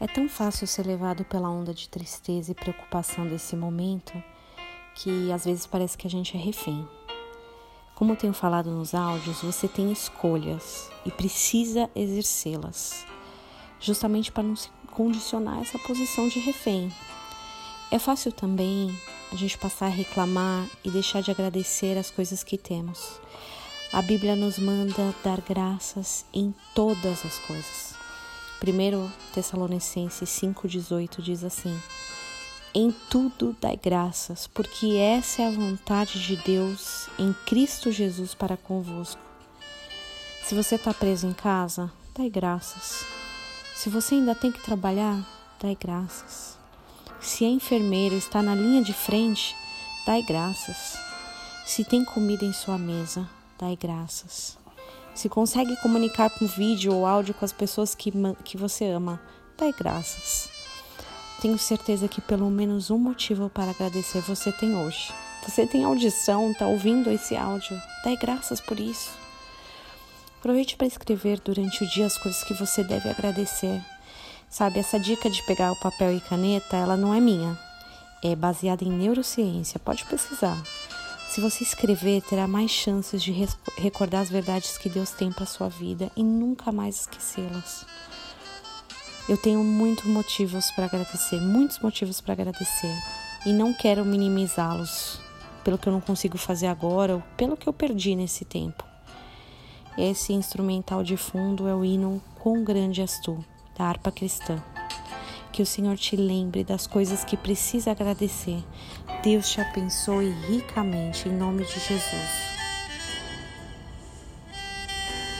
É tão fácil ser levado pela onda de tristeza e preocupação desse momento que às vezes parece que a gente é refém. Como tenho falado nos áudios, você tem escolhas e precisa exercê-las, justamente para não se condicionar essa posição de refém. É fácil também a gente passar a reclamar e deixar de agradecer as coisas que temos. A Bíblia nos manda dar graças em todas as coisas. 1 Tessalonicenses 5,18 diz assim: Em tudo dai graças, porque essa é a vontade de Deus em Cristo Jesus para convosco. Se você está preso em casa, dai graças. Se você ainda tem que trabalhar, dai graças. Se é enfermeira está na linha de frente, dai graças. Se tem comida em sua mesa, dai graças. Se consegue comunicar com vídeo ou áudio com as pessoas que, que você ama, dai graças. Tenho certeza que pelo menos um motivo para agradecer você tem hoje. Você tem audição, está ouvindo esse áudio, dai graças por isso. Aproveite para escrever durante o dia as coisas que você deve agradecer. Sabe, essa dica de pegar o papel e caneta, ela não é minha. É baseada em neurociência, pode pesquisar. Se você escrever, terá mais chances de recordar as verdades que Deus tem para sua vida e nunca mais esquecê-las. Eu tenho muitos motivos para agradecer, muitos motivos para agradecer, e não quero minimizá-los pelo que eu não consigo fazer agora ou pelo que eu perdi nesse tempo. Esse instrumental de fundo é o hino Quão Grande És Tu, da harpa cristã. Que o Senhor te lembre das coisas que precisa agradecer. Deus te abençoe ricamente em nome de Jesus.